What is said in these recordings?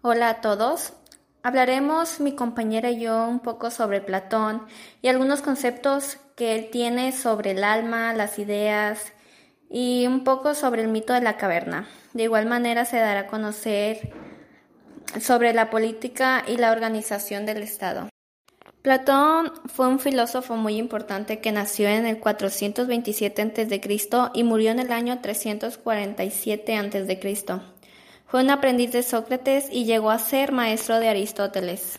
Hola a todos. Hablaremos mi compañera y yo un poco sobre Platón y algunos conceptos que él tiene sobre el alma, las ideas y un poco sobre el mito de la caverna. De igual manera se dará a conocer sobre la política y la organización del Estado. Platón fue un filósofo muy importante que nació en el 427 a.C. y murió en el año 347 a.C. Fue un aprendiz de Sócrates y llegó a ser maestro de Aristóteles.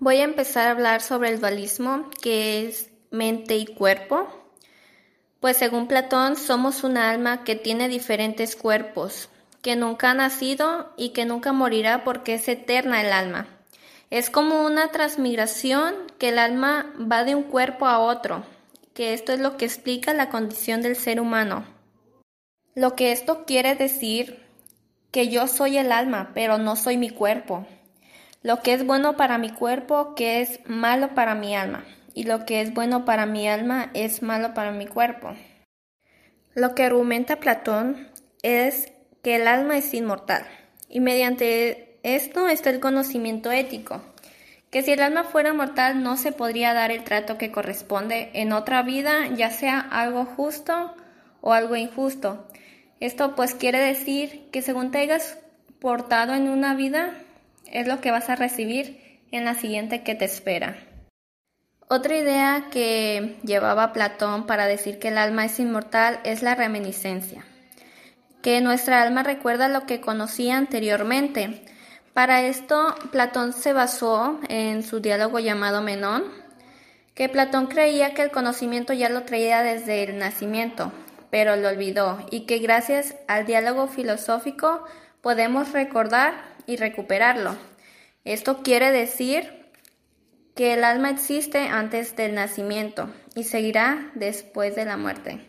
Voy a empezar a hablar sobre el dualismo, que es mente y cuerpo. Pues según Platón, somos un alma que tiene diferentes cuerpos, que nunca ha nacido y que nunca morirá porque es eterna el alma. Es como una transmigración que el alma va de un cuerpo a otro, que esto es lo que explica la condición del ser humano. Lo que esto quiere decir que yo soy el alma, pero no soy mi cuerpo. Lo que es bueno para mi cuerpo, que es malo para mi alma. Y lo que es bueno para mi alma es malo para mi cuerpo. Lo que argumenta Platón es que el alma es inmortal. Y mediante esto está el conocimiento ético, que si el alma fuera mortal no se podría dar el trato que corresponde en otra vida, ya sea algo justo o algo injusto, esto pues quiere decir que según te hayas portado en una vida, es lo que vas a recibir en la siguiente que te espera. Otra idea que llevaba Platón para decir que el alma es inmortal es la reminiscencia, que nuestra alma recuerda lo que conocía anteriormente. Para esto, Platón se basó en su diálogo llamado Menón, que Platón creía que el conocimiento ya lo traía desde el nacimiento, pero lo olvidó y que gracias al diálogo filosófico podemos recordar y recuperarlo. Esto quiere decir que el alma existe antes del nacimiento y seguirá después de la muerte.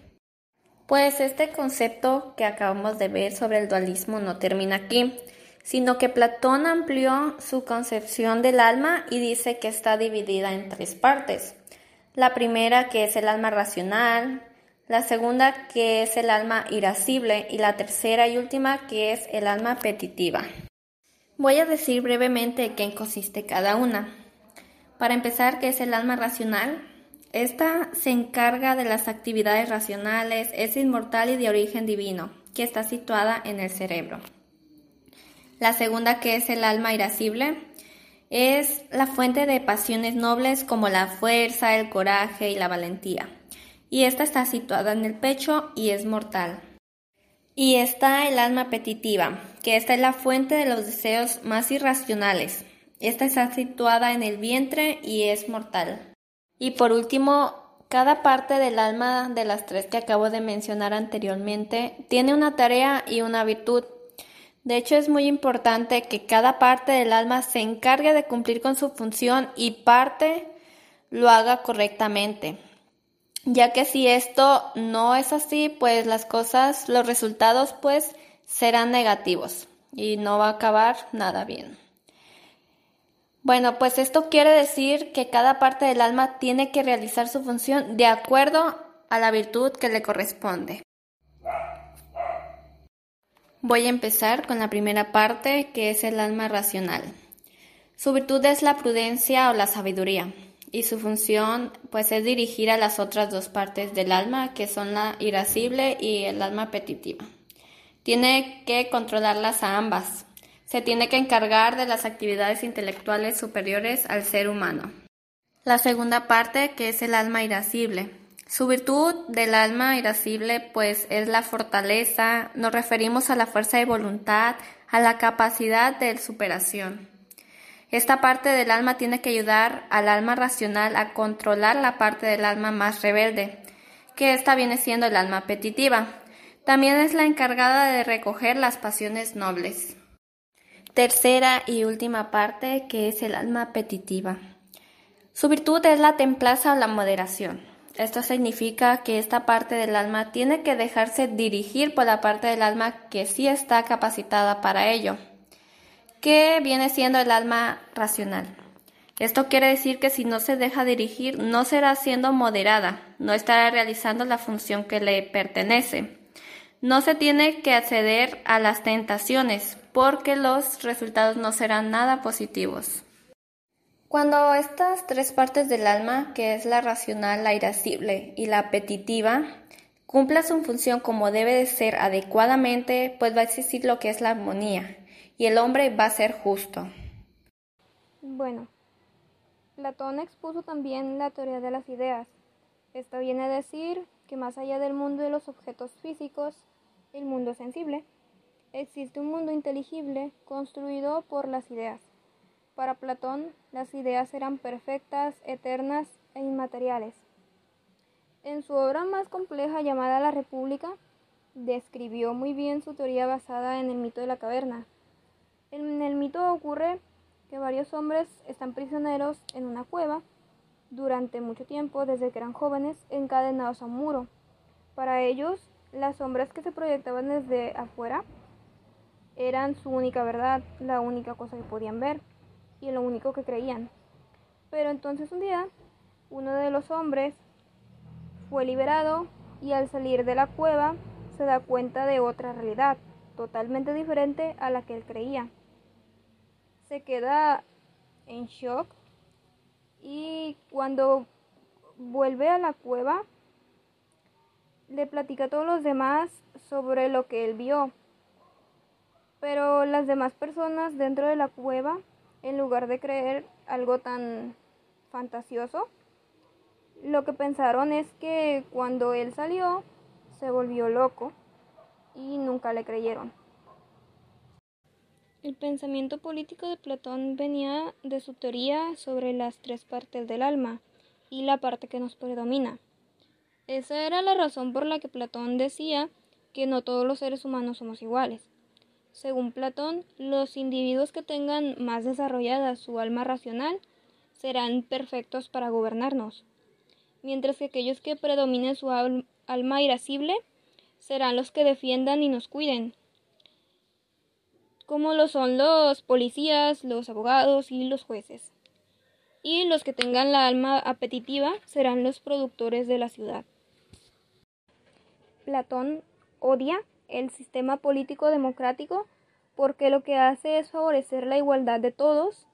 Pues este concepto que acabamos de ver sobre el dualismo no termina aquí, sino que Platón amplió su concepción del alma y dice que está dividida en tres partes. La primera que es el alma racional, la segunda que es el alma irascible y la tercera y última que es el alma apetitiva. Voy a decir brevemente qué consiste cada una. Para empezar, ¿qué es el alma racional? Esta se encarga de las actividades racionales, es inmortal y de origen divino, que está situada en el cerebro. La segunda, que es el alma irascible, es la fuente de pasiones nobles como la fuerza, el coraje y la valentía y esta está situada en el pecho y es mortal. Y está el alma apetitiva, que esta es la fuente de los deseos más irracionales. Esta está situada en el vientre y es mortal. Y por último, cada parte del alma de las tres que acabo de mencionar anteriormente tiene una tarea y una virtud. De hecho, es muy importante que cada parte del alma se encargue de cumplir con su función y parte lo haga correctamente ya que si esto no es así, pues las cosas, los resultados pues serán negativos y no va a acabar nada bien. Bueno, pues esto quiere decir que cada parte del alma tiene que realizar su función de acuerdo a la virtud que le corresponde. Voy a empezar con la primera parte, que es el alma racional. Su virtud es la prudencia o la sabiduría y su función pues es dirigir a las otras dos partes del alma que son la irascible y el alma apetitiva. Tiene que controlarlas a ambas. Se tiene que encargar de las actividades intelectuales superiores al ser humano. La segunda parte que es el alma irascible. Su virtud del alma irascible pues es la fortaleza, nos referimos a la fuerza de voluntad, a la capacidad de superación. Esta parte del alma tiene que ayudar al alma racional a controlar la parte del alma más rebelde, que esta viene siendo el alma apetitiva. También es la encargada de recoger las pasiones nobles. Tercera y última parte, que es el alma apetitiva. Su virtud es la templaza o la moderación. Esto significa que esta parte del alma tiene que dejarse dirigir por la parte del alma que sí está capacitada para ello que viene siendo el alma racional. Esto quiere decir que si no se deja dirigir, no será siendo moderada, no estará realizando la función que le pertenece. No se tiene que acceder a las tentaciones, porque los resultados no serán nada positivos. Cuando estas tres partes del alma, que es la racional, la irascible y la apetitiva, cumpla su función como debe de ser adecuadamente, pues va a existir lo que es la armonía y el hombre va a ser justo. Bueno, Platón expuso también la teoría de las ideas. Esto viene a decir que más allá del mundo de los objetos físicos, el mundo sensible, existe un mundo inteligible construido por las ideas. Para Platón, las ideas eran perfectas, eternas e inmateriales. En su obra más compleja llamada La República, describió muy bien su teoría basada en el mito de la caverna. En el mito ocurre que varios hombres están prisioneros en una cueva durante mucho tiempo, desde que eran jóvenes, encadenados a un muro. Para ellos, las sombras que se proyectaban desde afuera eran su única verdad, la única cosa que podían ver y lo único que creían. Pero entonces un día, uno de los hombres fue liberado y al salir de la cueva se da cuenta de otra realidad, totalmente diferente a la que él creía. Se queda en shock y cuando vuelve a la cueva le platica a todos los demás sobre lo que él vio. Pero las demás personas dentro de la cueva en lugar de creer algo tan fantasioso, lo que pensaron es que cuando él salió se volvió loco y nunca le creyeron. El pensamiento político de Platón venía de su teoría sobre las tres partes del alma y la parte que nos predomina. Esa era la razón por la que Platón decía que no todos los seres humanos somos iguales. Según Platón, los individuos que tengan más desarrollada su alma racional serán perfectos para gobernarnos, mientras que aquellos que predominen su alma irascible serán los que defiendan y nos cuiden, como lo son los policías, los abogados y los jueces. Y los que tengan la alma apetitiva serán los productores de la ciudad. Platón odia el sistema político democrático porque lo que hace es favorecer la igualdad de todos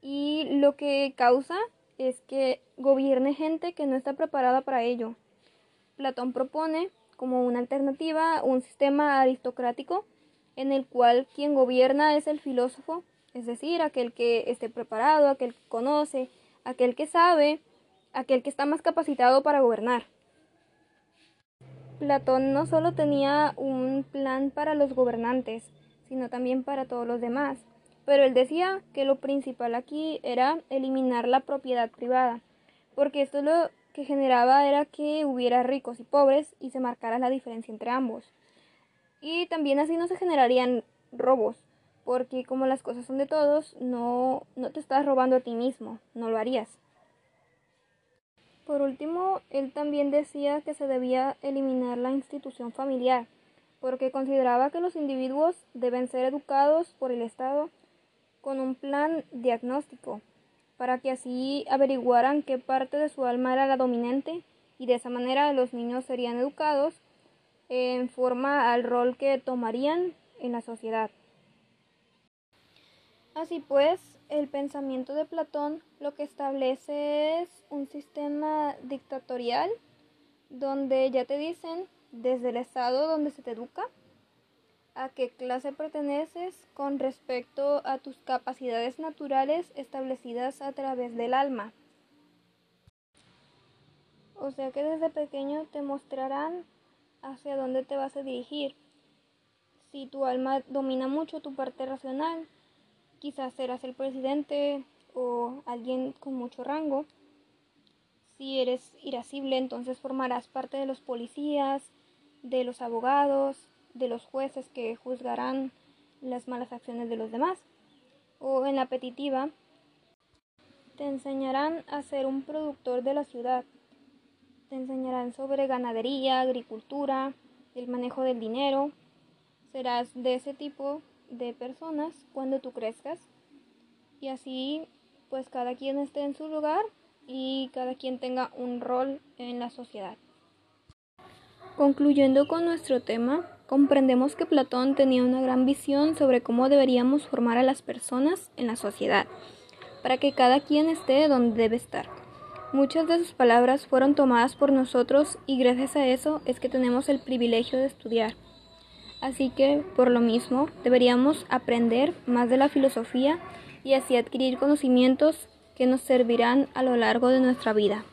y lo que causa es que gobierne gente que no está preparada para ello. Platón propone como una alternativa un sistema aristocrático en el cual quien gobierna es el filósofo, es decir, aquel que esté preparado, aquel que conoce, aquel que sabe, aquel que está más capacitado para gobernar. Platón no solo tenía un plan para los gobernantes, sino también para todos los demás. Pero él decía que lo principal aquí era eliminar la propiedad privada, porque esto lo que generaba era que hubiera ricos y pobres y se marcara la diferencia entre ambos. Y también así no se generarían robos, porque como las cosas son de todos, no, no te estás robando a ti mismo, no lo harías. Por último, él también decía que se debía eliminar la institución familiar, porque consideraba que los individuos deben ser educados por el Estado con un plan diagnóstico, para que así averiguaran qué parte de su alma era la dominante y de esa manera los niños serían educados en forma al rol que tomarían en la sociedad. Así pues, el pensamiento de Platón lo que establece es un sistema dictatorial donde ya te dicen desde el estado donde se te educa, a qué clase perteneces con respecto a tus capacidades naturales establecidas a través del alma. O sea que desde pequeño te mostrarán hacia dónde te vas a dirigir. Si tu alma domina mucho tu parte racional, quizás serás el presidente o alguien con mucho rango. Si eres irascible, entonces formarás parte de los policías, de los abogados, de los jueces que juzgarán las malas acciones de los demás. O en la petitiva, te enseñarán a ser un productor de la ciudad. Te enseñarán sobre ganadería, agricultura, el manejo del dinero. Serás de ese tipo de personas cuando tú crezcas. Y así, pues cada quien esté en su lugar y cada quien tenga un rol en la sociedad. Concluyendo con nuestro tema, comprendemos que Platón tenía una gran visión sobre cómo deberíamos formar a las personas en la sociedad, para que cada quien esté donde debe estar. Muchas de sus palabras fueron tomadas por nosotros y gracias a eso es que tenemos el privilegio de estudiar. Así que, por lo mismo, deberíamos aprender más de la filosofía y así adquirir conocimientos que nos servirán a lo largo de nuestra vida.